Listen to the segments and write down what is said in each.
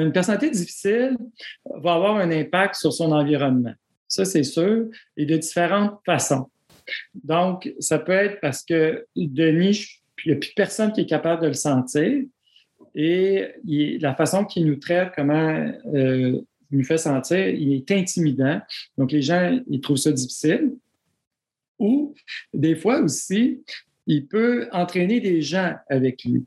une personnalité difficile va avoir un impact sur son environnement. Ça, c'est sûr, et de différentes façons. Donc, ça peut être parce que Denis, il n'y a plus personne qui est capable de le sentir. Et la façon qu'il nous traite, comment euh, il nous fait sentir, il est intimidant. Donc, les gens, ils trouvent ça difficile. Ou des fois aussi, il peut entraîner des gens avec lui.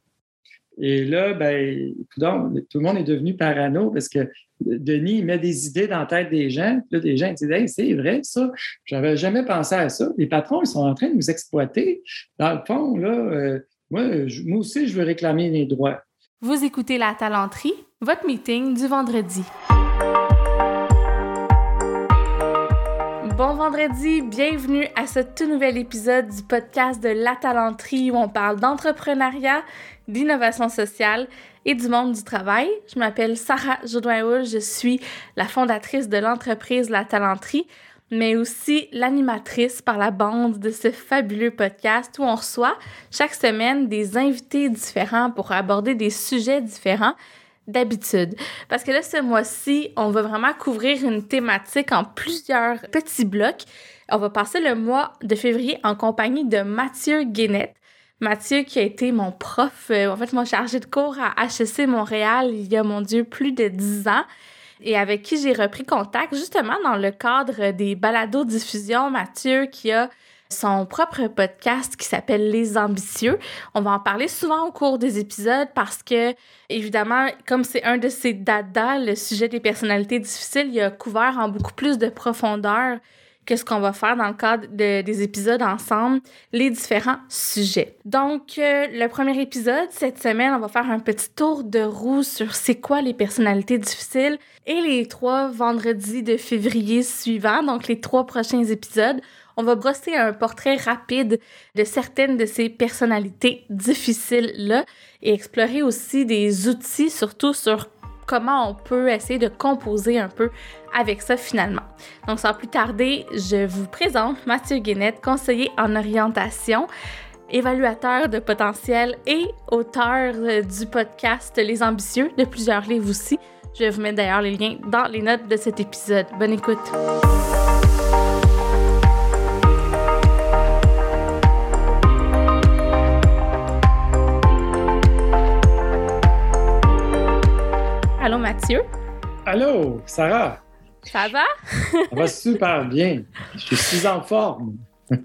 Et là, ben, tout le monde est devenu parano parce que Denis met des idées dans la tête des gens. Là, des gens disent hey, c'est vrai, ça. J'avais jamais pensé à ça. Les patrons, ils sont en train de nous exploiter. Dans le fond, là, euh, moi, moi aussi, je veux réclamer les droits. Vous écoutez La Talenterie, votre meeting du vendredi. Bon vendredi, bienvenue à ce tout nouvel épisode du podcast de La Talenterie où on parle d'entrepreneuriat, d'innovation sociale et du monde du travail. Je m'appelle Sarah jodoin je suis la fondatrice de l'entreprise La Talenterie, mais aussi l'animatrice par la bande de ce fabuleux podcast où on reçoit chaque semaine des invités différents pour aborder des sujets différents d'habitude. Parce que là, ce mois-ci, on va vraiment couvrir une thématique en plusieurs petits blocs. On va passer le mois de février en compagnie de Mathieu Guénette. Mathieu qui a été mon prof, euh, en fait, mon chargé de cours à HEC Montréal il y a, mon Dieu, plus de dix ans et avec qui j'ai repris contact justement dans le cadre des balados-diffusion. Mathieu qui a son propre podcast qui s'appelle Les Ambitieux. On va en parler souvent au cours des épisodes parce que, évidemment, comme c'est un de ses dadas, le sujet des personnalités difficiles, il a couvert en beaucoup plus de profondeur qu'est-ce qu'on va faire dans le cadre des épisodes ensemble, les différents sujets. Donc, euh, le premier épisode, cette semaine, on va faire un petit tour de roue sur c'est quoi les personnalités difficiles et les trois vendredis de février suivants, donc les trois prochains épisodes, on va brosser un portrait rapide de certaines de ces personnalités difficiles-là et explorer aussi des outils, surtout sur comment on peut essayer de composer un peu avec ça finalement. Donc sans plus tarder, je vous présente Mathieu Guénette, conseiller en orientation évaluateur de potentiel et auteur euh, du podcast Les Ambitieux, de plusieurs livres aussi. Je vous mettre d'ailleurs les liens dans les notes de cet épisode. Bonne écoute. Mathieu? Allô, Sarah? Ça va? Ça va super bien. Je suis en forme.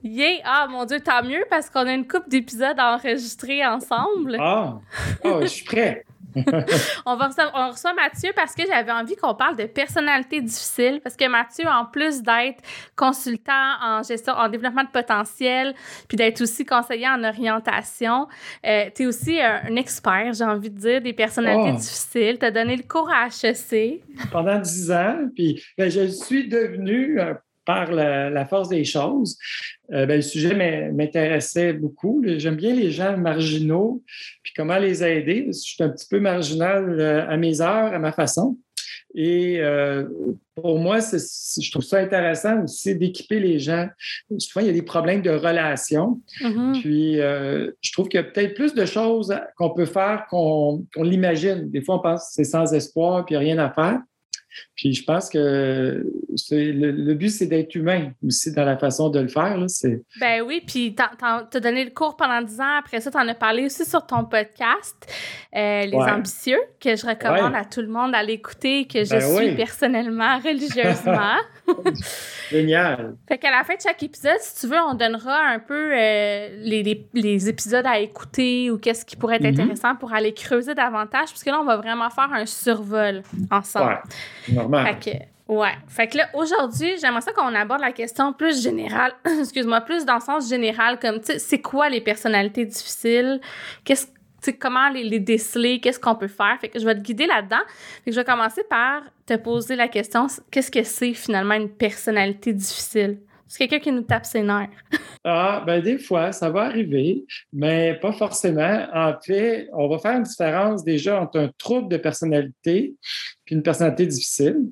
Yeah! Ah, mon Dieu, tant mieux parce qu'on a une coupe d'épisodes à enregistrer ensemble. Ah, oh, je suis prêt. on, va on reçoit Mathieu parce que j'avais envie qu'on parle de personnalité difficile. Parce que Mathieu, en plus d'être consultant en gestion, en développement de potentiel, puis d'être aussi conseiller en orientation, euh, tu es aussi un, expert, j'ai envie de dire, des personnalités oh. difficiles. Tu as donné le cours à HEC. Pendant dix ans, puis ben, je suis devenu par la, force des choses. Euh, ben, le sujet m'intéressait beaucoup. J'aime bien les gens marginaux, puis comment les aider. Je suis un petit peu marginal euh, à mes heures, à ma façon. Et euh, pour moi, je trouve ça intéressant aussi d'équiper les gens. Souvent, il y a des problèmes de relations. Mm-hmm. Puis, je trouve qu'il y a peut-être plus de choses qu'on peut faire qu'on l'imagine. Des fois, on pense que c'est sans espoir, puis il n'y a rien à faire. Puis je pense que le, le, but, c'est d'être humain aussi dans la façon de le faire. Là, ben oui, puis tu as donné le cours pendant 10 ans. Après ça, tu en as parlé aussi sur ton podcast, euh, Les Ambitieux, que je recommande à tout le monde à l'écouter, que je ben suis personnellement, religieusement. Génial. Fait qu'à la fin de chaque épisode, si tu veux, on donnera un peu euh, les, les, épisodes à écouter ou qu'est-ce qui pourrait être mm-hmm. intéressant pour aller creuser davantage, puisque là, on va vraiment faire un survol ensemble. Normal. Fait que, ouais. Fait que là, aujourd'hui, j'aimerais ça qu'on aborde la question plus générale, excuse-moi, plus dans le sens général, comme, tu sais, c'est quoi les personnalités difficiles? Qu'est-ce comment les, les déceler, qu'est-ce qu'on peut faire? Fait que je vais te guider là-dedans. Fait que je vais commencer par te poser la question, qu'est-ce que c'est finalement une personnalité difficile? C'est quelqu'un qui nous tape ses nerfs. ah, ben des fois, ça va arriver, mais pas forcément. En fait, on va faire une différence déjà entre un trouble de personnalité puis une personnalité difficile.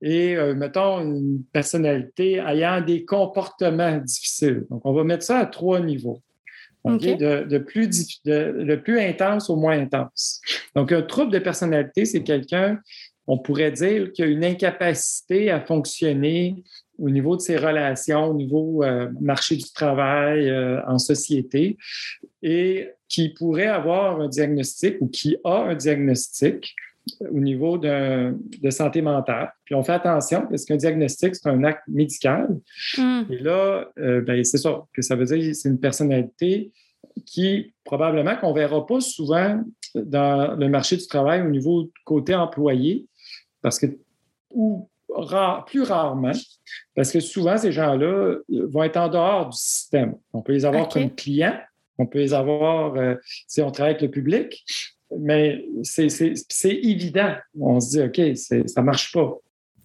Et, euh, mettons, une personnalité ayant des comportements difficiles. Donc, on va mettre ça à trois niveaux. De, plus, de, le plus intense au moins intense. Donc, un trouble de personnalité, c'est quelqu'un, on pourrait dire, qui a une incapacité à fonctionner au niveau de ses relations, au niveau euh, marché du travail, euh, en société, et qui pourrait avoir un diagnostic ou qui a un diagnostic au niveau de, santé mentale. Puis on fait attention parce qu'un diagnostic, c'est un acte médical. Hmm. Et là, euh, ben, c'est ça que ça veut dire, c'est une personnalité qui probablement qu'on ne verra pas souvent dans le marché du travail au niveau côté employé, parce que, ou plus rarement, parce que souvent, ces gens-là vont être en dehors du système. On peut les avoir comme clients, on peut les avoir euh, si on travaille avec le public, mais c'est évident. On se dit, OK, ça ne marche pas.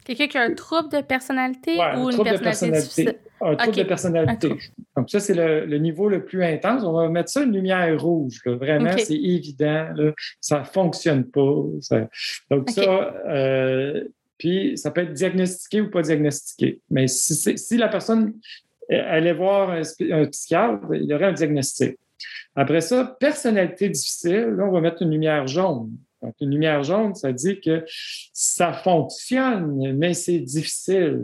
Quelqu'un qui a un trouble de personnalité ou une personnalité, Un trouble de personnalité. Donc, ça, c'est le, niveau le plus intense. On va mettre ça une lumière rouge. Vraiment, c'est évident. Ça ne fonctionne pas. Donc, ça, euh, puis ça peut être diagnostiqué ou pas diagnostiqué. Mais si, si la personne allait voir un, un psychiatre, il y aurait un diagnostic. Après ça, personnalité difficile, là, on va mettre une lumière jaune. Donc, une lumière jaune, ça dit que ça fonctionne, mais c'est difficile.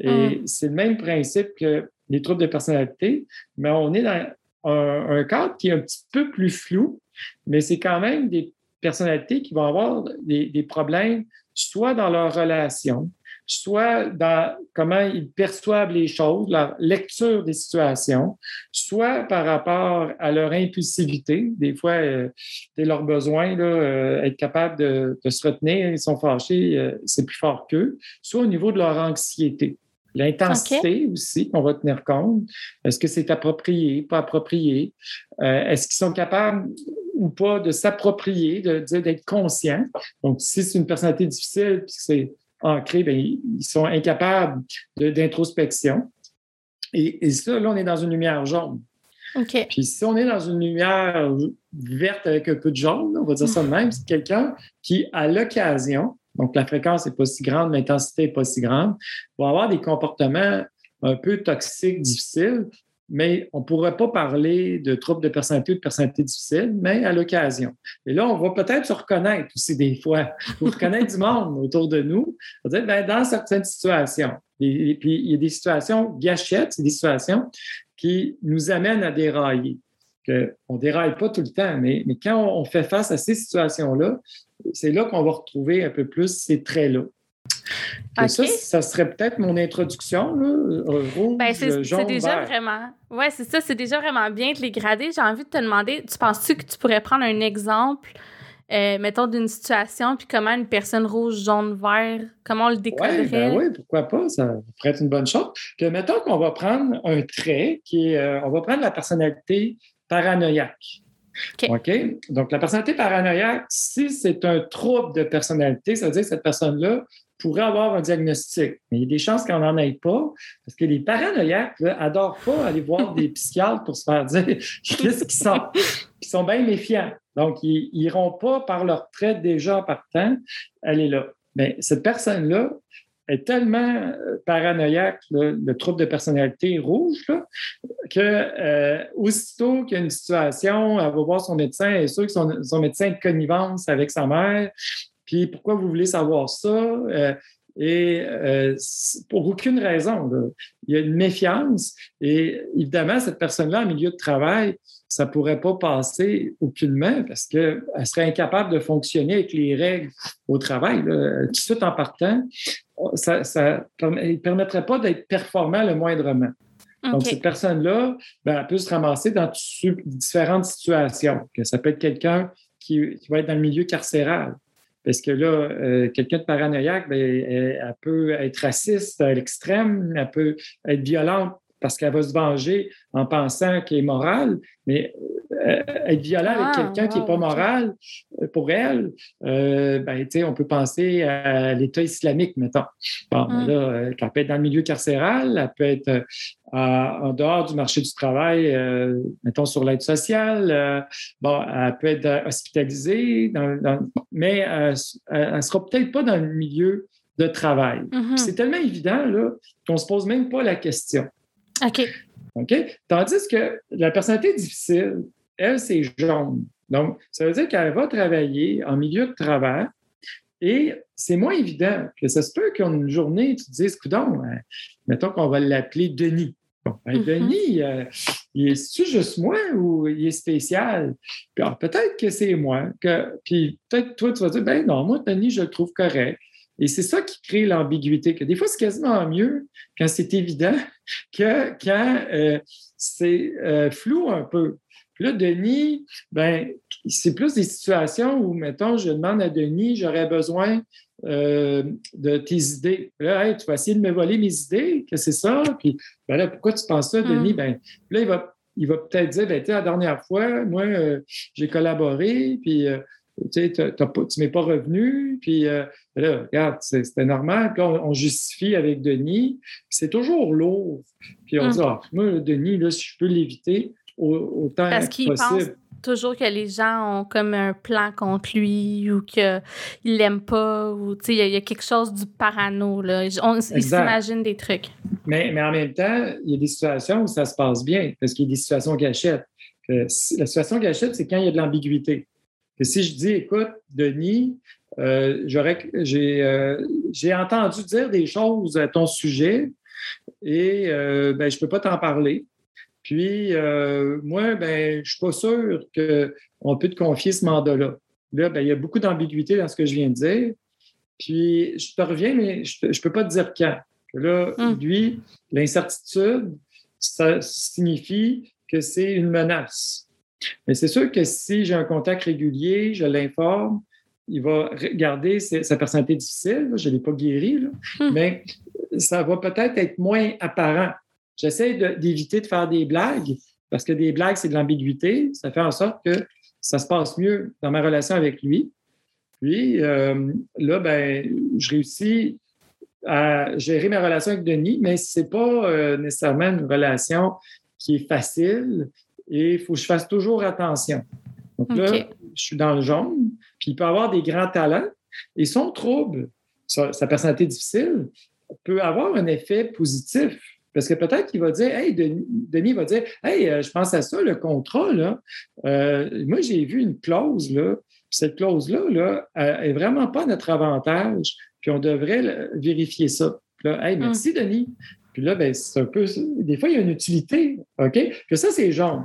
Et mm. c'est le même principe que les troubles de personnalité, mais on est dans un, cadre qui est un petit peu plus flou, mais c'est quand même des personnalités qui vont avoir des, des problèmes, soit dans leur relation, soit dans comment ils perçoivent les choses, leur lecture des situations, soit par rapport à leur impulsivité. Des fois, euh, c'est leur besoin, là, euh, être capable de, se retenir, ils sont fâchés, euh, c'est plus fort qu'eux, soit au niveau de leur anxiété. L'intensité aussi, qu'on va tenir compte. Est-ce que c'est approprié, pas approprié? Est-ce qu'ils sont capables ou pas de s'approprier, de d'être conscients? Donc, si c'est une personnalité difficile, puis c'est ancrés, bien, ils sont incapables d'introspection. Et, ça, là, on est dans une lumière jaune. Puis si on est dans une lumière verte avec un peu de jaune, on va dire ça de même, c'est quelqu'un qui, à l'occasion, donc la fréquence n'est pas si grande, l'intensité n'est pas si grande, va avoir des comportements un peu toxiques, difficiles, mais on ne pourrait pas parler de troubles de personnalité ou de personnalité difficile, mais à l'occasion. Et là, on va peut-être se reconnaître aussi des fois, ou reconnaître du monde autour de nous. Dire, ben, dans certaines situations, et, puis il y a des situations gâchettes, des situations qui nous amènent à dérailler. on ne déraille pas tout le temps, mais quand on fait face à ces situations-là, c'est là qu'on va retrouver un peu plus ces traits-là. Ça, ça serait peut-être mon introduction, là, rouge, ben, c'est, déjà vraiment. Ouais, c'est ça, c'est déjà vraiment bien de les grader. J'ai envie de te demander, tu penses-tu que tu pourrais prendre un exemple, euh, mettons, d'une situation, puis comment une personne rouge, jaune, vert, comment on le décoderait? Ben oui, pourquoi pas? Ça pourrait être une bonne chose. Que mettons qu'on va prendre un trait qui est, euh, on va prendre la personnalité paranoïaque. OK. Donc, la personnalité paranoïaque, si c'est un trouble de personnalité, ça veut dire que cette personne-là pourrait avoir un diagnostic. Mais il y a des chances qu'on n'en ait pas, parce que les paranoïaques n'adorent pas aller voir des psychiatres pour se faire dire qu'est-ce qu'ils sont. Ils sont bien méfiants. Donc, ils n'iront pas par leur trait déjà partant aller là. Mais cette personne-là est tellement euh, paranoïaque, le trouble de personnalité rouge, que euh, aussitôt qu'il y a une situation, elle va voir son médecin, elle est sûre que son, médecin est de connivence avec sa mère, puis pourquoi vous voulez savoir ça? Euh, et pour aucune raison. Il y a une méfiance. Et évidemment, cette personne-là, en milieu de travail, ça ne pourrait pas passer aucunement parce qu'elle serait incapable de fonctionner avec les règles au travail. Tout de suite en partant, ça ne permettrait pas d'être performant le moindrement. Donc, cette personne-là, ben, elle peut se ramasser dans différentes situations. Que ça peut être quelqu'un qui, qui va être dans le milieu carcéral. Parce que là, euh, quelqu'un de paranoïaque, ben, elle, peut être raciste à l'extrême, elle peut être violente parce qu'elle va se venger en pensant qu'elle est morale, mais euh, être violent avec ah, quelqu'un qui n'est pas moral, euh, pour elle, euh, ben, on peut penser à l'État islamique, mettons. Bon, mais hum. là, elle peut être dans le milieu carcéral, elle peut être en dehors du marché du travail, mettons sur l'aide sociale, bon, elle peut être hospitalisée, mais elle ne sera peut-être pas dans le milieu de travail. C'est tellement évident qu'on ne se pose même pas la question. OK. OK? Tandis que la personnalité difficile, elle, c'est jaune. Donc, ça veut dire qu'elle va travailler en milieu de travail et c'est moins évident que ça se peut qu'une journée, tu te dises, coudon, euh, mettons qu'on va l'appeler Denis. Bon, ben, mm-hmm. Denis, euh, il est-tu juste moi ou il est spécial? peut-être que c'est moi. Que, puis peut-être toi, tu vas dire, ben non, moi, Denis, je le trouve correct. Et c'est ça qui crée l'ambiguïté, que des fois, c'est quasiment mieux quand c'est évident que quand euh, c'est flou un peu. Puis là, Denis, ben, c'est plus des situations où, mettons, je demande à Denis, j'aurais besoin euh, de tes idées. Là, tu vas essayer de me voler mes idées, que c'est ça? Puis ben là, pourquoi tu penses ça, Denis? Hmm. Ben, là, il va, il va peut-être dire, ben, la dernière fois, moi, euh, j'ai collaboré, puis euh, tu ne m'es pas revenu, puis ben là, regarde, c'était normal. Puis là, on, justifie avec Denis. C'est toujours lourd. Puis on hmm. dit, ah, moi, Denis, là, si je peux l'éviter, autant Parce qu'il pense toujours que les gens ont comme un plan contre lui ou qu'ils l'aiment pas ou il y, a quelque chose du parano. Là. On, ils s'imaginent des trucs. Mais, mais en même temps, il y a des situations où ça se passe bien parce qu'il y a des situations gâchettes. la situation gâchette, c'est quand il y a de l'ambiguïté. Si je dis, écoute, Denis, euh, euh, j'ai entendu dire des choses à ton sujet et euh, ben, je ne peux pas t'en parler. Puis, moi, ben, je ne suis pas sûr qu'on peut te confier ce mandat-là. Là, ben, il y a beaucoup d'ambiguïté dans ce que je viens de dire. Puis, je te reviens, mais je ne peux pas te dire quand. Là, hum. lui, l'incertitude, ça signifie que c'est une menace. Mais c'est sûr que si j'ai un contact régulier, je l'informe, il va regarder sa personnalité difficile, je ne l'ai pas guéri, hum. mais ça va peut-être être moins apparent. J'essaie d'éviter de, faire des blagues parce que des blagues, c'est de l'ambiguïté. Ça fait en sorte que ça se passe mieux dans ma relation avec lui. Puis euh, là, ben, je réussis à gérer ma relation avec Denis, mais ce n'est pas euh, nécessairement une relation qui est facile et il faut que je fasse toujours attention. Donc là, je suis dans le jaune, puis il peut avoir des grands talents et son trouble, sa, sa personnalité difficile, peut avoir un effet positif parce que peut-être qu'il va dire, hey, Denis, va dire, hey, euh, je pense à ça, le contrat, là. Euh, moi, j'ai vu une clause, là. cette clause-là, là, n'est vraiment pas notre avantage. Puis on devrait vérifier ça. là, hey, merci, hum. Denis. Puis là, ben, c'est un peu. Des fois, il y a une utilité. OK? Puis ça, c'est jaune.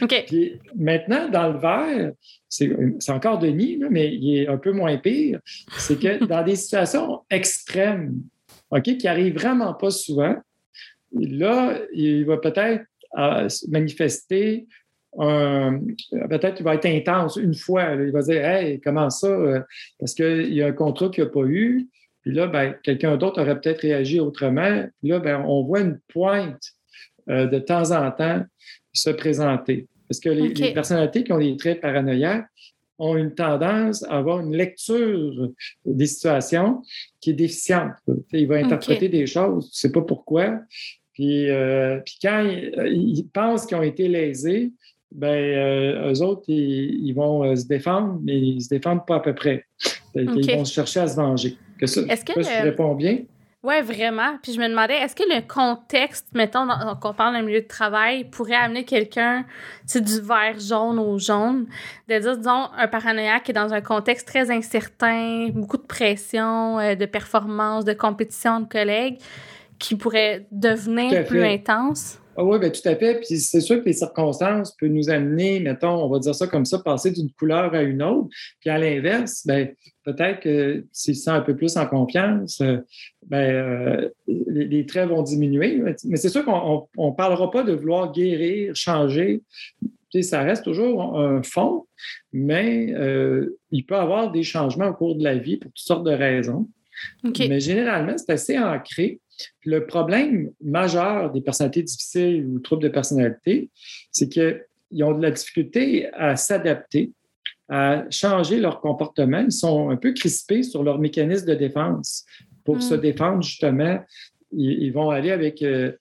OK. Puis maintenant, dans le vert, c'est encore Denis, là, mais il est un peu moins pire. C'est que dans des situations extrêmes, OK, qui arrivent vraiment pas souvent, là, il va peut-être euh, manifester peut-être qu'il va être intense une fois. il va dire Hey, comment ça? Parce qu'il y a un contrat qu'il n'a pas eu. Puis là, ben, quelqu'un d'autre aurait peut-être réagi autrement. Puis là, ben, on voit une pointe euh, de temps en temps se présenter. Parce que les, personnalités qui ont des traits paranoïaques ont une tendance à avoir une lecture des situations qui est déficiente. Il va interpréter des choses, tu ne sais pas pourquoi, puis, euh, puis quand ils, pensent qu'ils ont été lésés, ben, euh, eux autres, ils, vont euh, se défendre, mais ils ne se défendent pas à peu près. Ils vont chercher à se venger. Est-ce que, je réponds bien? Oui, vraiment. Puis je me demandais, est-ce que le contexte, mettons, qu'on parle d'un milieu de travail, pourrait amener quelqu'un, du vert jaune au jaune, de dire, disons, un paranoïaque qui est dans un contexte très incertain, beaucoup de pression, de performance, de compétition de collègues, qui pourrait devenir plus intense? Ah oui, bien, tout à fait. Puis c'est sûr que les circonstances peuvent nous amener, mettons, on va dire ça comme ça, passer d'une couleur à une autre. Puis à l'inverse, ben, peut-être que s'il se sent un peu plus en confiance, euh, ben, euh, les, traits vont diminuer. Mais c'est sûr qu'on ne parlera pas de vouloir guérir, changer. Puis ça reste toujours un fond, mais euh, il peut y avoir des changements au cours de la vie pour toutes sortes de raisons. Mais généralement, c'est assez ancré. Le problème majeur des personnalités difficiles ou troubles de personnalité, c'est qu'ils ont de la difficulté à s'adapter, à changer leur comportement. Ils sont un peu crispés sur leur mécanisme de défense. Pour se hmm. défendre, justement, ils, vont aller avec. Euh,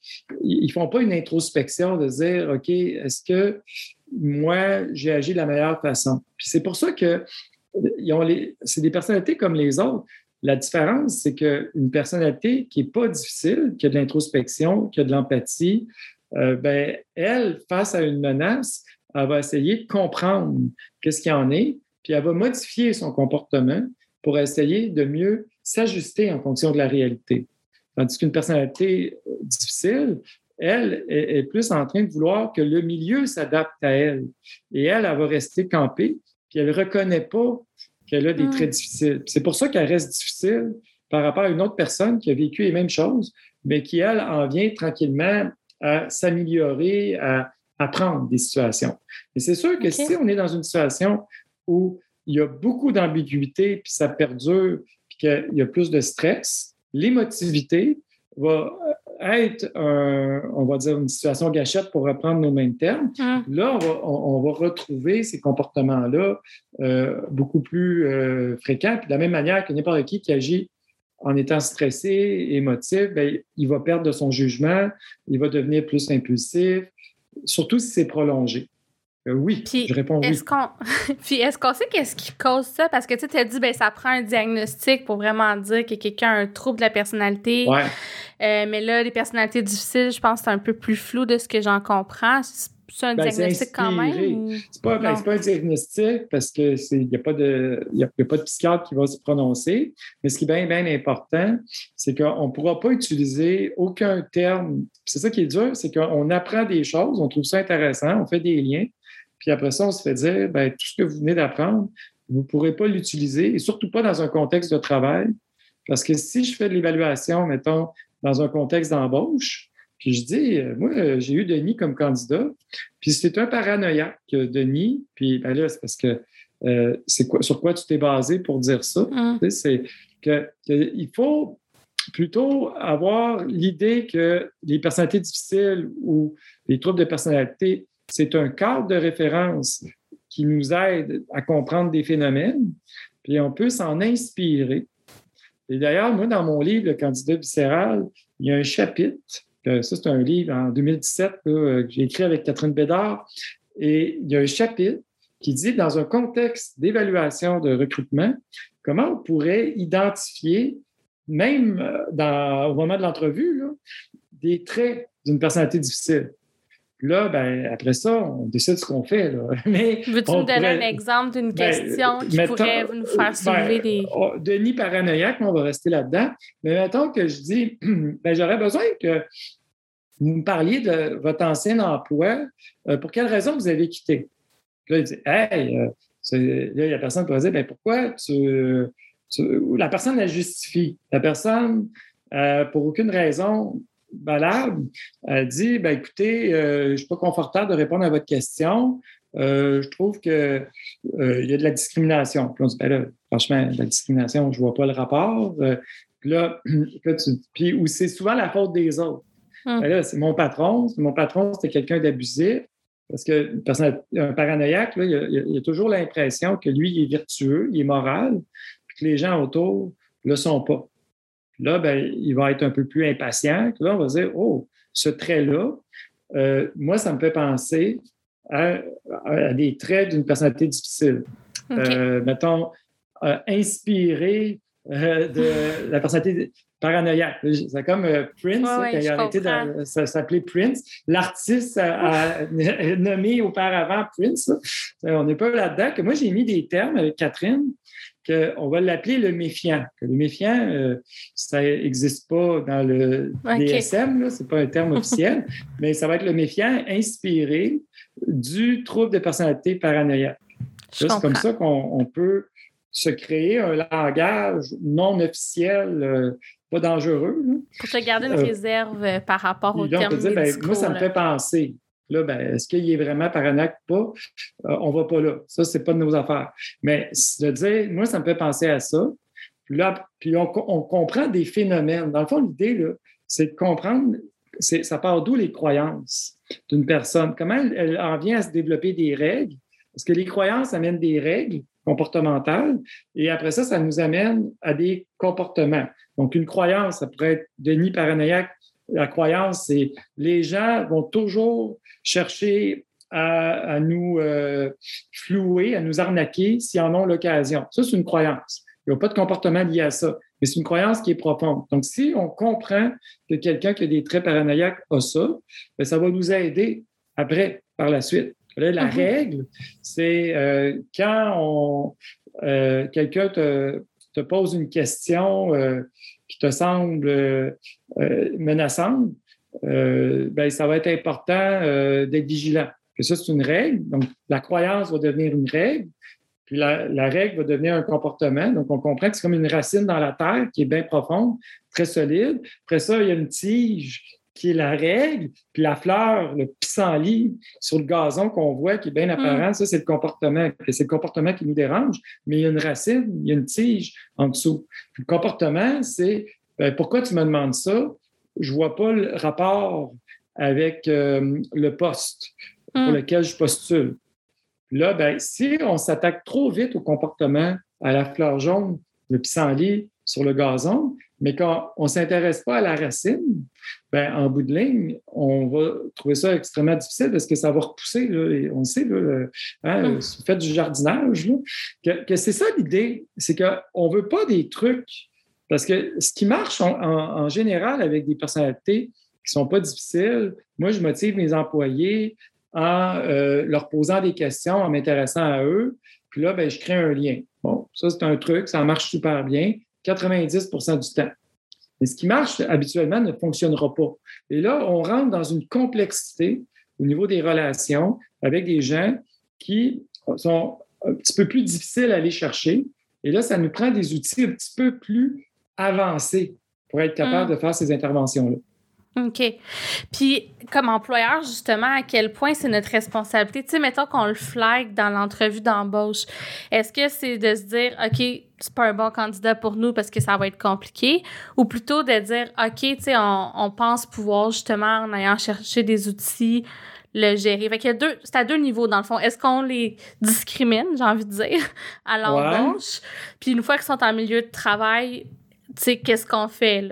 ils ne font pas une introspection de dire OK, est-ce que moi, j'ai agi de la meilleure façon? Puis c'est pour ça que c'est des personnalités comme les autres. La différence, c'est qu'une personnalité qui n'est pas difficile, qui a de l'introspection, qui a de l'empathie, ben, elle, face à une menace, elle va essayer de comprendre qu'est-ce qu'il y en est, puis elle va modifier son comportement pour essayer de mieux s'ajuster en fonction de la réalité. Tandis qu'une personnalité difficile, elle est, plus en train de vouloir que le milieu s'adapte à elle. Et elle, elle va rester campée, puis elle ne reconnaît pas qu'elle a des hmm. traits difficiles. C'est pour ça qu'elle reste difficile par rapport à une autre personne qui a vécu les mêmes choses, mais qui, elle, en vient tranquillement à s'améliorer, à apprendre des situations. Et c'est sûr que si on est dans une situation où il y a beaucoup d'ambiguïté, puis ça perdure, puis qu'il y a plus de stress, l'émotivité va être, on va dire, une situation gâchette pour reprendre nos mêmes termes. Hum. Là, on va, retrouver ces comportements-là euh, beaucoup plus euh, fréquents. Puis de la même manière que n'importe qui qui agit en étant stressé, émotif, bien, il va perdre de son jugement, il va devenir plus impulsif, surtout si c'est prolongé. Euh, oui, je réponds est-ce oui. Puis est-ce qu'on sait qu'est-ce qui cause ça? Parce que tu as dit, ben ça prend un diagnostic pour vraiment dire que quelqu'un a un trouble de la personnalité. Ouais. Euh, mais là, les personnalités difficiles, je pense que c'est un peu plus flou de ce que j'en comprends. C'est un ben, diagnostic quand même? C'est pas, ben, pas un diagnostic parce qu'il n'y a, pas de, y a, pas de psychiatre qui va se prononcer. Mais ce qui est bien, bien important, c'est qu'on ne pourra pas utiliser aucun terme. C'est ça qui est dur, c'est qu'on apprend des choses, on trouve ça intéressant, on fait des liens. Puis après ça, on se fait dire, ben, tout ce que vous venez d'apprendre, vous ne pourrez pas l'utiliser, et surtout pas dans un contexte de travail. Parce que si je fais de l'évaluation, mettons, dans un contexte d'embauche, puis je dis, euh, moi, j'ai eu Denis comme candidat, puis c'est un paranoïaque, Denis, puis ben là, c'est parce que euh, c'est quoi, sur quoi tu t'es basé pour dire ça? Hum. C'est qu'il faut plutôt avoir l'idée que les personnalités difficiles ou les troubles de personnalité, c'est un cadre de référence qui nous aide à comprendre des phénomènes, puis on peut s'en inspirer. Et d'ailleurs, moi, dans mon livre, Le candidat viscéral, il y a un chapitre, ça c'est un livre en 2017 que j'ai écrit avec Catherine Bédard, et il y a un chapitre qui dit, dans un contexte d'évaluation de recrutement, comment on pourrait identifier, même euh, dans, au moment de l'entrevue, des traits d'une personnalité difficile. Là, ben, après ça, on décide ce qu'on fait. Veux-tu nous donner un exemple d'une ben, question qui pourrait nous faire soulever ben, des. Oh, Denis paranoïaque, on va rester là-dedans. Mais mettons que je dis, ben, j'aurais besoin que vous me parliez de votre ancien emploi. Euh, pour quelle raison vous avez quitté? Là, il dit, hey, euh, là, il y a personne qui va dire, ben, pourquoi tu, La personne la justifie? La personne, euh, pour aucune raison, elle dit ben, écoutez, euh, je ne suis pas confortable de répondre à votre question. Euh, je trouve qu'il euh, y a de la discrimination. Puis on dit ben là, franchement, la discrimination, je ne vois pas le rapport. là, puis où c'est souvent la faute des autres. Hum. Ben là, c'est mon patron. Mon patron, c'était quelqu'un d'abusif. Parce que un paranoïaque, là, il, a, a, toujours l'impression que lui, il est vertueux, il est moral, puis que les gens autour ne le sont pas. Là, ben, il va être un peu plus impatient. Là, on va dire, oh, ce trait-là, euh, moi, ça me fait penser à, des traits d'une personnalité difficile. Euh, mettons, euh, inspiré de la personnalité paranoïaque. C'est comme Prince, quand il a arrêté de s'appeler Prince. L'artiste a, nommé auparavant Prince. On n'est pas là-dedans. Moi, j'ai mis des termes avec Catherine on va l'appeler le méfiant. le méfiant, euh, ça n'existe pas dans le DSM, ce n'est pas un terme officiel, mais ça va être le méfiant inspiré du trouble de personnalité paranoïaque. C'est comme ça qu'on peut se créer un langage non officiel, euh, pas dangereux. Pour se garder une euh, réserve par rapport au terme ben, Moi, ça me fait penser. Là, ben, est-ce qu'il est vraiment paranoïaque ou pas? Euh, on ne va pas là. Ça, ce n'est pas de nos affaires. Mais de dire, moi, ça me fait penser à ça. Puis là, puis on, comprend des phénomènes. Dans le fond, l'idée, c'est de comprendre, ça part d'où les croyances d'une personne? Comment elle, en vient à se développer des règles? Parce que les croyances amènent des règles comportementales et après ça, ça nous amène à des comportements. Donc, une croyance, ça pourrait être Denis paranoïaque, la croyance, c'est les gens vont toujours chercher à, nous euh, flouer, à nous arnaquer s'ils en ont l'occasion. Ça, c'est une croyance. Il n'y a pas de comportement lié à ça. Mais c'est une croyance qui est profonde. Donc, si on comprend que quelqu'un qui a des traits paranoïaques a ça, bien, ça va nous aider après, par la suite. Là, la mm-hmm. règle, c'est euh, quand on, euh, quelqu'un te, te, pose une question qui te semble menaçante, ben, ça va être important d'être vigilant. Que ça, c'est une règle. Donc, la croyance va devenir une règle. Puis la, la, règle va devenir un comportement. Donc, on comprend que c'est comme une racine dans la terre qui est bien profonde, très solide. Après ça, il y a une tige qui est la règle, puis la fleur, le pissenlit sur le gazon qu'on voit qui est bien apparent, mm. ça, c'est le comportement. C'est le comportement qui nous dérange, mais il y a une racine, il y a une tige en dessous. le comportement, c'est ben, pourquoi tu me demandes ça? Je vois pas le rapport avec euh, le poste pour mm. lequel je postule. Là, ben, si on s'attaque trop vite au comportement, à la fleur jaune, le pissenlit sur le gazon, mais quand on ne s'intéresse pas à la racine, ben, en bout de ligne, on va trouver ça extrêmement difficile parce que ça va repousser. Là, on sait, là, hein, mm. fait du jardinage, que, c'est ça l'idée, c'est qu'on ne veut pas des trucs. Parce que ce qui marche en, général avec des personnalités qui ne sont pas difficiles, moi, je motive mes employés en euh, leur posant des questions, en m'intéressant à eux. Puis là, ben, je crée un lien. Bon, ça, c'est un truc, ça marche super bien, 90% du temps. Mais ce qui marche habituellement ne fonctionnera pas. Et là, on rentre dans une complexité au niveau des relations avec des gens qui sont un petit peu plus difficiles à aller chercher. Et là, ça nous prend des outils un petit peu plus avancés pour être capable mmh. de faire ces interventions-là. OK. Puis, comme employeur, justement, à quel point c'est notre responsabilité? Tu sais, mettons qu'on le flag dans l'entrevue d'embauche. Est-ce que c'est de se dire, OK, c'est pas un bon candidat pour nous parce que ça va être compliqué? Ou plutôt de dire, OK, tu sais, on, pense pouvoir, justement, en ayant cherché des outils, le gérer? Fait qu'il y a deux, c'est à deux niveaux, dans le fond. Est-ce qu'on les discrimine, j'ai envie de dire, à l'embauche? Puis, une fois qu'ils sont en milieu de travail, tu sais, qu'est-ce qu'on fait,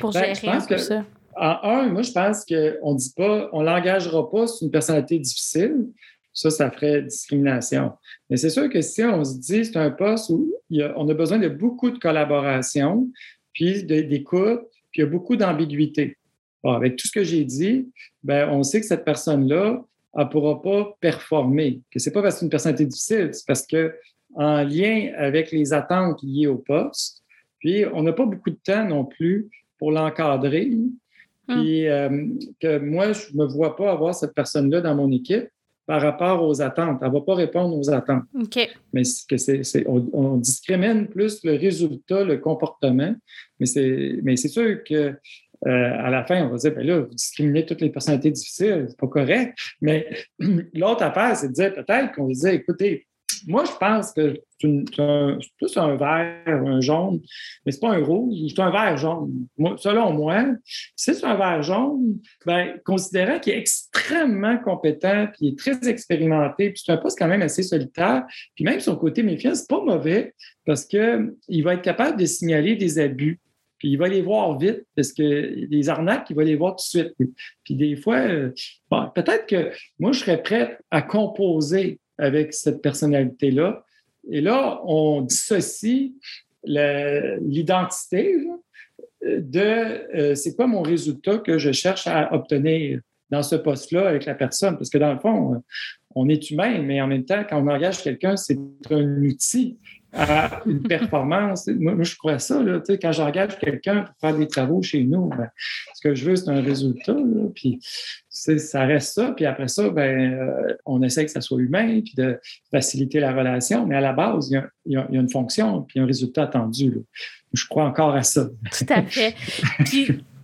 pour ben, gérer tout ça? En un, moi, je pense qu'on ne dit pas, on ne l'engagera pas sur une personnalité difficile. Ça, ça ferait discrimination. Mais c'est sûr que si on se dit c'est un poste où on a besoin de beaucoup de collaboration, puis d'écoute, puis il y a beaucoup d'ambiguïté. avec tout ce que j'ai dit, ben, on sait que cette personne-là, ne pourra pas performer. Ce n'est pas parce que c'est une personnalité difficile, c'est parce que en lien avec les attentes liées au poste, puis on n'a pas beaucoup de temps non plus pour l'encadrer. Puis euh, que moi, je ne me vois pas avoir cette personne-là dans mon équipe par rapport aux attentes. Elle ne va pas répondre aux attentes. Mais que c'est, on, discrimine plus le résultat, le comportement. Mais c'est, mais c'est sûr que euh, à la fin, on va dire, ben là, vous discriminez toutes les personnalités difficiles, c'est pas correct. Mais l'autre affaire, c'est de dire peut-être qu'on disait, écoutez, moi, je pense que c'est un vert, un jaune, mais c'est pas un rouge, c'est un vert jaune. selon moi, si c'est un vert jaune, ben, considérant qu'il est extrêmement compétent, puis il est très expérimenté, puis c'est un poste quand même assez solitaire, puis même son côté méfiant, c'est pas mauvais parce qu'il va être capable de signaler des abus. Puis il va les voir vite parce que les arnaques, il va les voir tout de suite. Puis des fois, euh, peut-être que moi, je serais prêt à composer avec cette personnalité-là. Et là, on dissocie l'identité de euh, c'est quoi mon résultat que je cherche à obtenir dans ce poste-là avec la personne? Parce que dans le fond, on est humain, mais en même temps, quand on engage quelqu'un, c'est un outil à une performance. Moi, je crois ça. Là, quand j'engage quelqu'un pour faire des travaux chez nous, ben, ce que je veux, c'est un résultat. puis ça reste ça. Puis après ça, ben, euh, on essaie que ça soit humain, puis de faciliter la relation. Mais à la base, il y a, une fonction, puis un résultat attendu. Je crois encore à ça. Tout à fait.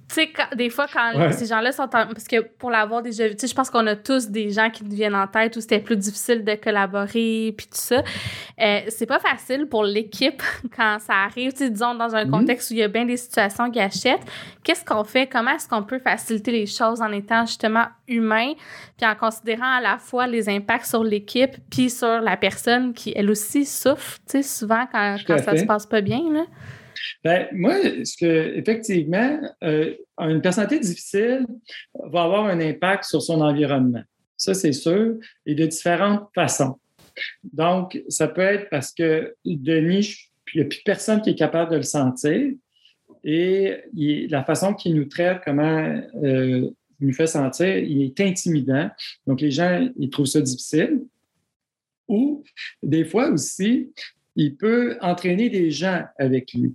Tu sais, des fois, quand ces gens-là sont en... Parce que pour l'avoir déjà vu, tu sais, je pense qu'on a tous des gens qui nous viennent en tête où c'était plus difficile de collaborer, puis tout ça. Euh, c'est pas facile pour l'équipe quand ça arrive, tu sais, disons, dans un mhm. contexte où il y a bien des situations gâchettes. Qu'est-ce qu'on fait? Comment est-ce qu'on peut faciliter les choses en étant justement humain, puis en considérant à la fois les impacts sur l'équipe, puis sur la personne qui, elle aussi, souffre, tu sais, souvent quand, quand ça se passe pas bien, là? Bien, moi, ce que, effectivement, euh, une personnalité difficile va avoir un impact sur son environnement. Ça, c'est sûr, et de différentes façons. Donc, ça peut être parce que Denis, il n'y a plus personne qui est capable de le sentir. Et la façon qu'il nous traite, comment euh, il nous fait sentir, il est intimidant. Donc, les gens, ils trouvent ça difficile. Ou, des fois aussi, il peut entraîner des gens avec lui.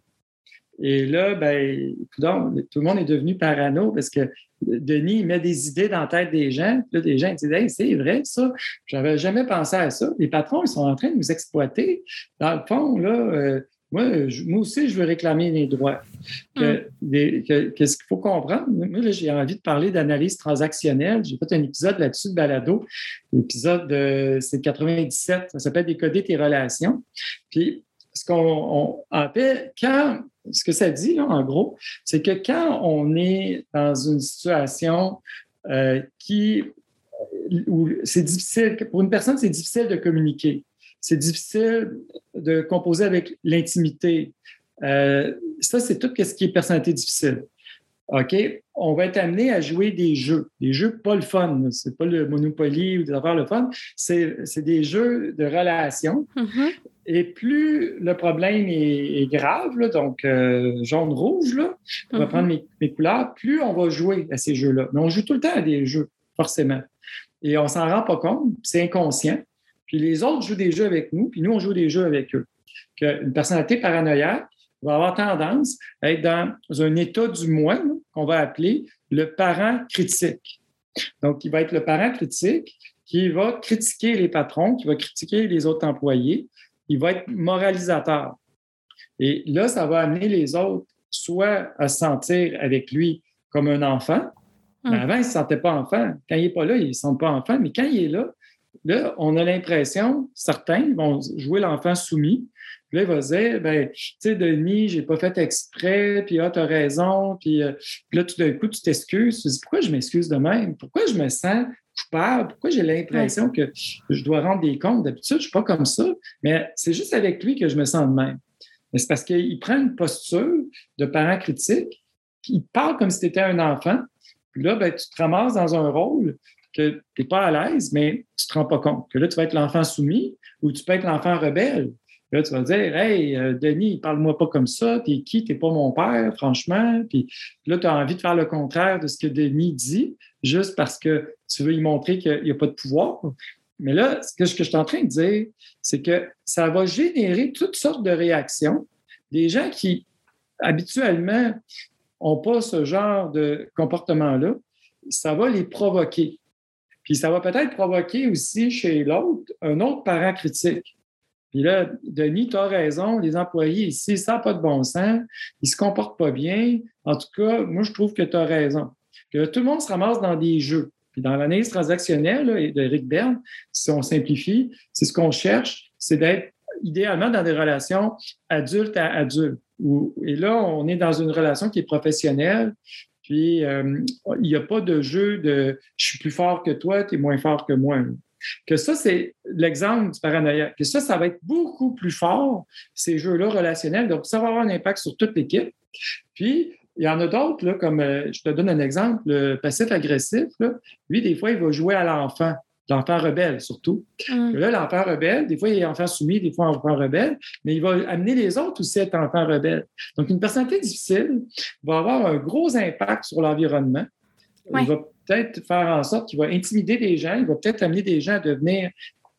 Et là, ben, tout le monde est devenu parano parce que Denis met des idées dans la tête des gens. Là, des gens disent hey, c'est vrai, ça. J'avais jamais pensé à ça. Les patrons, ils sont en train de nous exploiter. Dans le fond, là, euh, moi, moi aussi, je veux réclamer les droits. Qu'est-ce qu'il faut comprendre? Moi, j'ai envie de parler d'analyse transactionnelle. J'ai fait un épisode là-dessus de Balado. L'épisode, c'est 97. Ça s'appelle Décoder tes relations. Puis, ce qu'on appelle, quand, ce que ça dit, en gros, c'est que quand on est dans une situation euh, qui, où c'est difficile, pour une personne, c'est difficile de communiquer c'est difficile de composer avec l'intimité. Euh, ça, c'est tout ce qui est personnalité difficile. OK? On va être amené à jouer des jeux. Des jeux pas le fun. C'est pas le Monopoly ou des affaires le fun. C'est des jeux de relations. Mm-hmm. Et plus le problème est, grave, donc euh, jaune-rouge, là, on va mm-hmm. prendre mes, mes, couleurs, plus on va jouer à ces jeux-là. Mais on joue tout le temps à des jeux, forcément. Et on s'en rend pas compte, c'est inconscient. Puis les autres jouent des jeux avec nous, puis nous, on joue des jeux avec eux. Une personnalité paranoïaque va avoir tendance à être dans un état du moi qu'on va appeler le parent critique. Donc, il va être le parent critique qui va critiquer les patrons, qui va critiquer les autres employés. Il va être moralisateur. Et là, ça va amener les autres soit à se sentir avec lui comme un enfant. Mais hum. avant, ils ne se sentaient pas enfant. Quand il n'est pas là, ils ne se sentent pas enfant. Mais quand il est là, Là, on a l'impression, certains vont jouer l'enfant soumis. Là, il va dire, ben, tu sais, Denis, j'ai pas fait exprès, puis ah, tu as raison, puis, euh, là, tout d'un coup, tu t'excuses. Tu te dis, pourquoi je m'excuse de même? Pourquoi je me sens coupable? Pourquoi j'ai l'impression que je dois rendre des comptes? D'habitude, je suis pas comme ça, mais c'est juste avec lui que je me sens de même. Mais c'est parce qu'il prend une posture de parent critique, il parle comme si tu étais un enfant, puis là, ben, tu te ramasses dans un rôle que tu n'es pas à l'aise, mais tu ne te rends pas compte. Que là, tu vas être l'enfant soumis ou tu peux être l'enfant rebelle. Là, tu vas dire Hey, euh, Denis, parle-moi pas comme ça, t'es qui? T'es pas mon père, franchement. Puis là, tu as envie de faire le contraire de ce que Denis dit, juste parce que tu veux lui montrer qu'il n'y a pas de pouvoir. Mais là, ce que, je suis en train de dire, c'est que ça va générer toutes sortes de réactions. Des gens qui, habituellement, n'ont pas ce genre de comportement-là, ça va les provoquer. Puis ça va peut-être provoquer aussi chez l'autre un autre parent critique. Puis là, Denis, tu as raison, les employés ici, ça n'a pas de bon sens, ils ne se comportent pas bien. En tout cas, moi, je trouve que tu as raison. Que tout le monde se ramasse dans des jeux. Puis dans l'analyse transactionnelle de Rick Bern, si on simplifie, c'est ce qu'on cherche, c'est d'être idéalement dans des relations adulte à adulte. Et là, on est dans une relation qui est professionnelle, puis, euh, il n'y a pas de jeu de je suis plus fort que toi, tu es moins fort que moi. Que ça, c'est l'exemple du paranoïa. Que ça, ça va être beaucoup plus fort, ces jeux-là relationnels. Donc, ça va avoir un impact sur toute l'équipe. Puis, il y en a d'autres, comme euh, je te donne un exemple, le passif agressif, lui, des fois, il va jouer à l'enfant l'enfant rebelle surtout. Mm. Là, l'enfant rebelle, des fois, il est enfant soumis, des fois, enfant rebelle, mais il va amener les autres aussi à être enfant rebelle. Donc, une personnalité difficile va avoir un gros impact sur l'environnement. Il va peut-être faire en sorte qu'il va intimider des gens, il va peut-être amener des gens à devenir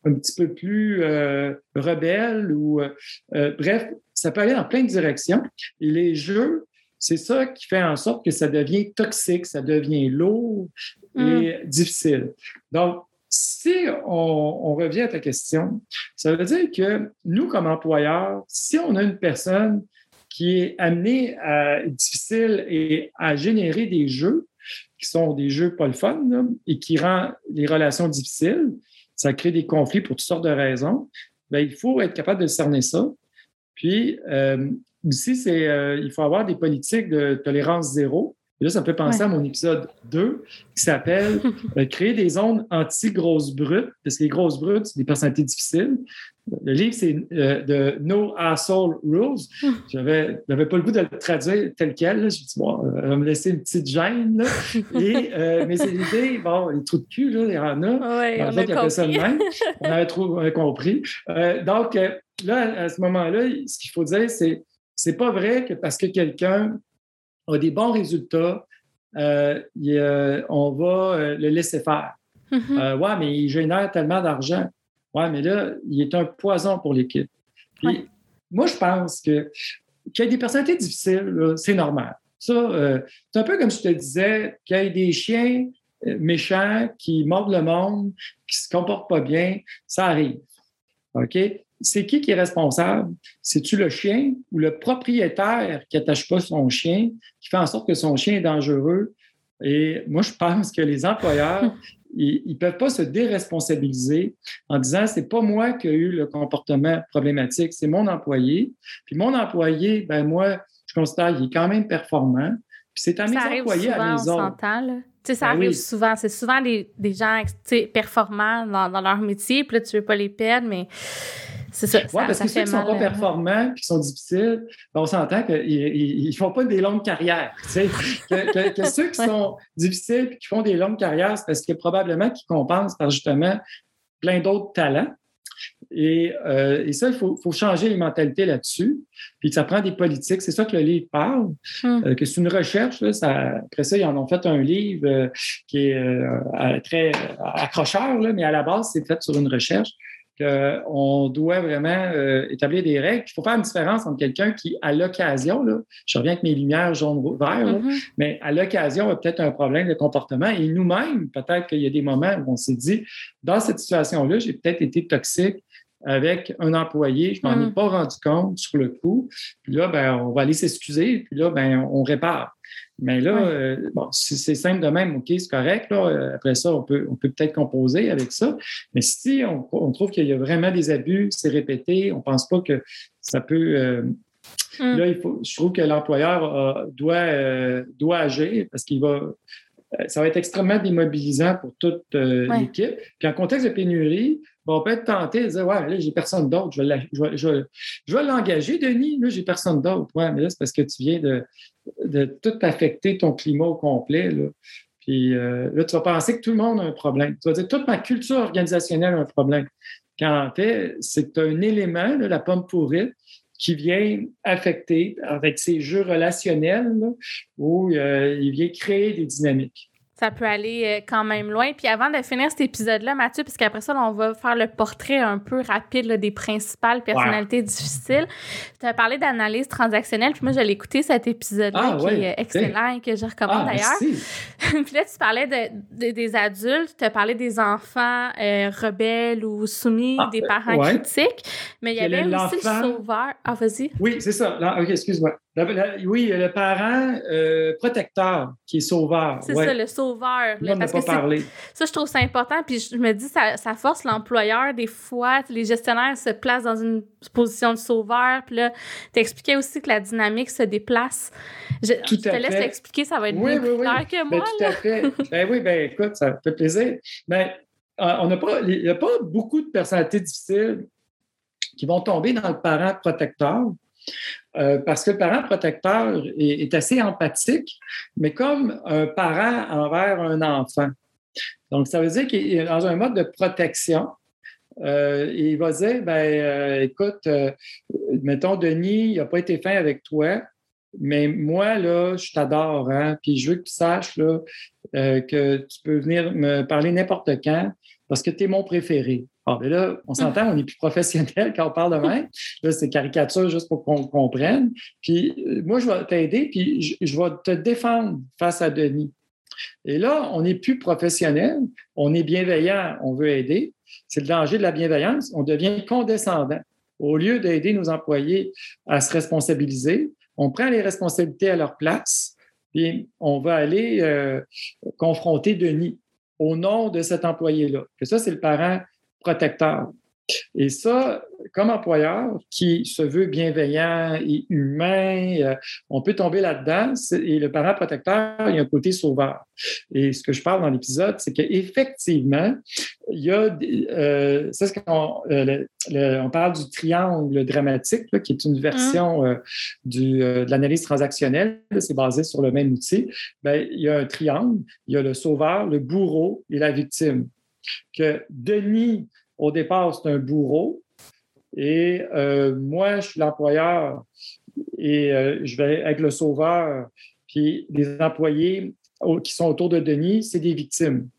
un petit peu plus euh, rebelles ou euh, euh, bref, ça peut aller dans plein de directions. Et les jeux, c'est ça qui fait en sorte que ça devient toxique, ça devient lourd et mm. difficile. Donc, si on, revient à ta question, ça veut dire que nous, comme employeurs, si on a une personne qui est amenée à être difficile et à générer des jeux qui sont des jeux pas et qui rend les relations difficiles, ça crée des conflits pour toutes sortes de raisons, bien, il faut être capable de cerner ça. Puis, euh, aussi, euh, il faut avoir des politiques de tolérance zéro Et là, ça me fait penser à mon épisode 2 qui s'appelle euh, Créer des zones anti-grosses brutes, parce que les grosses brutes, c'est des personnalités difficiles. Le livre, c'est euh, de No Asshole Rules. J'avais, n'avais pas le goût de le traduire tel quel. J'ai dit, bon, euh, va me laisser une petite gêne. Et, mais c'est l'idée, bon, les trous de cul, là, il y en a. Oui, on, a ça même. on avait trop compris. donc, là, à ce moment-là, ce qu'il faut dire, c'est c'est pas vrai que parce que quelqu'un a des bons résultats, euh, on va euh, le laisser faire. Mm-hmm. Euh, ouais, mais il génère tellement d'argent. Ouais, mais là, il est un poison pour l'équipe. Moi, je pense que qu'il y ait des personnalités difficiles, c'est normal. Ça, c'est un peu comme je te disais, qu'il y ait des chiens méchants qui mordent le monde, qui se comportent pas bien, ça arrive. OK? C'est qui qui est responsable? C'est-tu le chien ou le propriétaire qui n'attache pas son chien, qui fait en sorte que son chien est dangereux? Et moi, je pense que les employeurs, ils ne peuvent pas se déresponsabiliser en disant c'est pas moi qui ai eu le comportement problématique, c'est mon employé. Puis mon employé, ben moi, je constate qu'il est quand même performant. Puis c'est à mes employés à mes autres. ça ben arrive souvent. C'est souvent des, des gens performants dans, dans, leur métier, puis là, tu ne veux pas les perdre, mais c'est ça. Oui, parce que ceux qui ne sont pas euh, performants qui sont difficiles, ben, on s'entend qu'ils ne font pas des longues carrières. que, ceux qui sont difficiles et qui font des longues carrières, c'est parce que probablement qu'ils compensent par justement plein d'autres talents. Et, euh, ça, il faut, changer les mentalités là-dessus. Puis ça prend des politiques. C'est ça que le livre parle, hum. euh, que c'est une recherche. après ça, ils en ont fait un livre qui est très accrocheur, mais à la base, c'est fait sur une recherche qu'on doit vraiment euh, établir des règles. Il faut faire une différence entre quelqu'un qui, à l'occasion, je reviens avec mes lumières jaune vert, mm-hmm. mais à l'occasion a peut-être un problème de comportement. Et nous-mêmes, peut-être qu'il y a des moments où on s'est dit, dans cette situation-là, j'ai peut-être été toxique avec un employé, je ne m'en ai mm. pas rendu compte sur le coup. Puis là, ben, on va aller s'excuser, puis là, ben, on répare. Mais là, euh, bon, c'est simple de même, OK, c'est correct. Là. Après ça, on peut on peut peut-être composer avec ça. Mais si on, trouve qu'il y a vraiment des abus, c'est répété, on ne pense pas que ça peut. Euh, hum. Là, il faut, je trouve que l'employeur euh, doit, doit agir parce qu'il va. Ça va être extrêmement démobilisant pour toute l'équipe. Puis en contexte de pénurie, on peut être tenté de dire Ouais, là, j'ai personne d'autre, je vais, je vais, l'engager, Denis, là, j'ai personne d'autre. Ouais, mais là, c'est parce que tu viens de, de tout affecter ton climat au complet. Là. Puis euh, là, tu vas penser que tout le monde a un problème. Tu vas dire toute ma culture organisationnelle a un problème. Quand en fait, c'est un élément, la pomme pourrite, qui vient affecter avec ses jeux relationnels où euh, il vient créer des dynamiques ça peut aller euh, quand même loin. Puis avant de finir cet épisode-là, Mathieu, parce qu'après ça, on va faire le portrait un peu rapide des principales personnalités difficiles. Tu as parlé d'analyse transactionnelle, puis moi, je l'ai écouté cet épisode-là, ah, qui est excellent et que je recommande ah, d'ailleurs. puis là, tu parlais de, des adultes, tu as parlé des enfants euh, rebelles ou soumis, ah, des parents critiques, mais il y avait aussi le sauveur. Ah, vas-y. Oui, c'est ça. OK, excuse-moi. Oui, le parent euh, protecteur qui est sauveur. C'est ça, le sauveur. On parce. Ça, je trouve ça important. Puis je me dis, ça, ça force l'employeur. Des fois, les gestionnaires se placent dans une position de sauveur. Puis là, tu expliquais aussi que la dynamique se déplace. Je, te laisse l'expliquer, ça va être oui, plus clair que ben, moi. tout à fait. ben oui, ben écoute, ça fait plaisir. Mais ben, on n'a pas, il n'y a pas beaucoup de personnalités difficiles qui vont tomber dans le parent protecteur. Euh, parce que le parent protecteur est, assez empathique, mais comme un parent envers un enfant. Donc, ça veut dire qu'il est dans un mode de protection. Euh, il va dire, ben, euh, écoute, mettons, Denis, il n'a pas été fin avec toi, mais moi, là, je t'adore, hein, puis je veux que tu saches là, que tu peux venir me parler n'importe quand parce que tu es mon préféré. Ah, mais là, on s'entend, on est plus professionnel quand on parle de même. Là, c'est caricature juste pour qu'on comprenne. Puis euh, moi, je vais t'aider, puis je, vais te défendre face à Denis. Et là, on n'est plus professionnel, on est bienveillant, on veut aider. C'est le danger de la bienveillance. On devient condescendant. Au lieu d'aider nos employés à se responsabiliser, on prend les responsabilités à leur place, puis on va aller euh, confronter Denis au nom de cet employé-là. Que ça, c'est le parent protecteur. Et ça, comme employeur qui se veut bienveillant et humain, euh, on peut tomber là-dedans. Et le parent protecteur, il y a un côté sauveur. Et ce que je parle dans l'épisode, c'est qu'effectivement, il y a, euh, c'est ce qu'on euh, on parle du triangle dramatique, qui est une version mmh. du, de l'analyse transactionnelle. C'est basé sur le même outil. Bien, il y a un triangle. Il y a le sauveur, le bourreau et la victime. Que Denis au départ, c'est un bourreau. Et euh, moi, je suis l'employeur et euh, je vais être le sauveur. Puis les employés qui sont autour de Denis, c'est des victimes.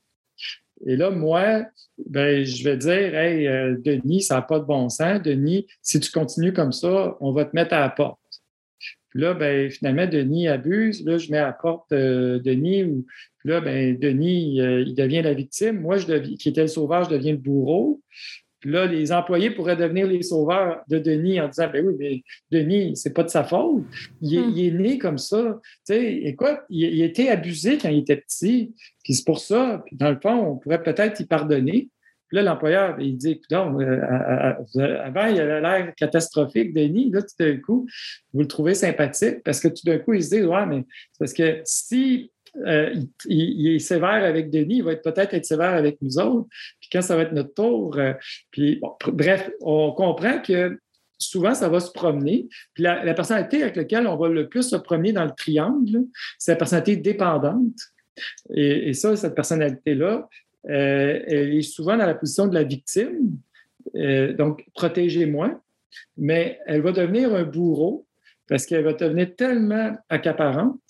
Et là, moi, ben, je vais dire, hey, euh, Denis, ça n'a pas de bon sens. Denis, si tu continues comme ça, on va te mettre à la porte. Puis là, ben, finalement, Denis abuse. Là, je mets à la porte Denis. Ou, puis là, ben, Denis, il devient la victime. Moi, je deviens, qui était le sauveur, je deviens le bourreau. Puis là, les employés pourraient devenir les sauveurs de Denis en disant Ben oui, mais Denis, c'est pas de sa faute. Il, est, hmm. né comme ça. Tu sais, écoute, il, il, été abusé quand il était petit. Puis c'est pour ça. Puis dans le fond, on pourrait peut-être y pardonner. Puis là, l'employeur, il dit non, euh, avant, il avait l'air catastrophique, Denis. Là, tout d'un coup, vous le trouvez sympathique parce que tout d'un coup, il se dit Ouais, mais c'est parce que si euh, il, est sévère avec Denis, il va être peut-être être sévère avec nous autres. Puis quand ça va être notre tour, euh, puis bref, on comprend que souvent, ça va se promener. Puis la, personnalité avec laquelle on va le plus se promener dans le triangle, c'est la personnalité dépendante. Et, ça, cette personnalité-là, elle est souvent dans la position de la victime. donc, protégez-moi. Mais elle va devenir un bourreau parce qu'elle va devenir tellement accaparante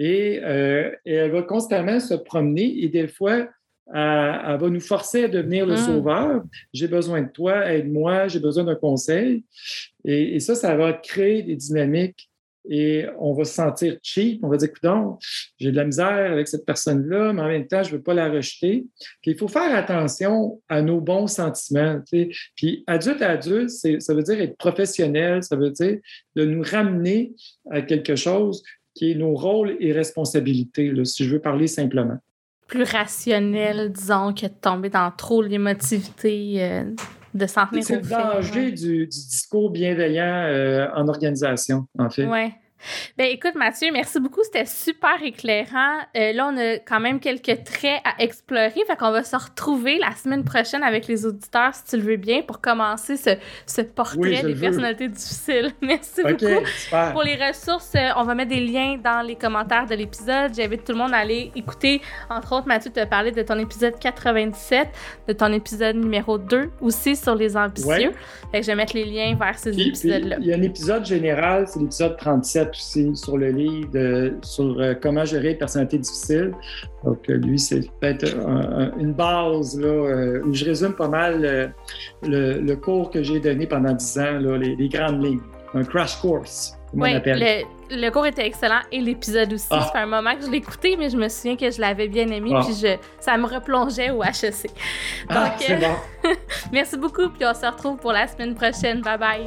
euh, et, elle va constamment se promener et des fois, elle, va nous forcer à devenir le hmm. sauveur. J'ai besoin de toi, aide-moi, j'ai besoin d'un conseil. Et, ça, ça va créer des dynamiques et on va se sentir cheap. On va dire, écoute, j'ai de la misère avec cette personne-là, mais en même temps, je ne veux pas la rejeter. Puis il faut faire attention à nos bons sentiments. Puis adulte à adulte, ça veut dire être professionnel, ça veut dire de nous ramener à quelque chose qui est nos rôles et responsabilités, si je veux parler simplement. Plus rationnel, disons, que de tomber dans trop l'émotivité, euh, de s'en tenir C'est le danger du, discours bienveillant euh, en organisation, en fait. Oui. Ben écoute Mathieu, merci beaucoup, c'était super éclairant. Euh, là, on a quand même quelques traits à explorer, fait qu'on va se retrouver la semaine prochaine avec les auditeurs, si tu le veux bien, pour commencer ce, ce portrait des personnalités difficiles. Merci beaucoup. Pour les ressources, euh, on va mettre des liens dans les commentaires de l'épisode. J'invite tout le monde à aller écouter. Entre autres, Mathieu te parler de ton épisode 97, de ton épisode numéro 2 aussi sur les ambitieux. Fait que je vais mettre les liens vers ces épisodes-là. Il y a un épisode général, c'est l'épisode 37 aussi sur le livre sur euh, comment gérer une personnalité difficile. Donc, euh, lui, c'est peut-être une base là, euh, où je résume pas mal le, cours que j'ai donné pendant 10 ans, les, grandes lignes. Un crash course. Oui, le, le, cours était excellent et l'épisode aussi. Ah. Ça fait un moment que je écouté, mais je me souviens que je l'avais bien aimé, ah. puis je, ça me replongeait au HEC. Ah, Donc, ah, bon. merci beaucoup, puis on se retrouve pour la semaine prochaine. Bye bye.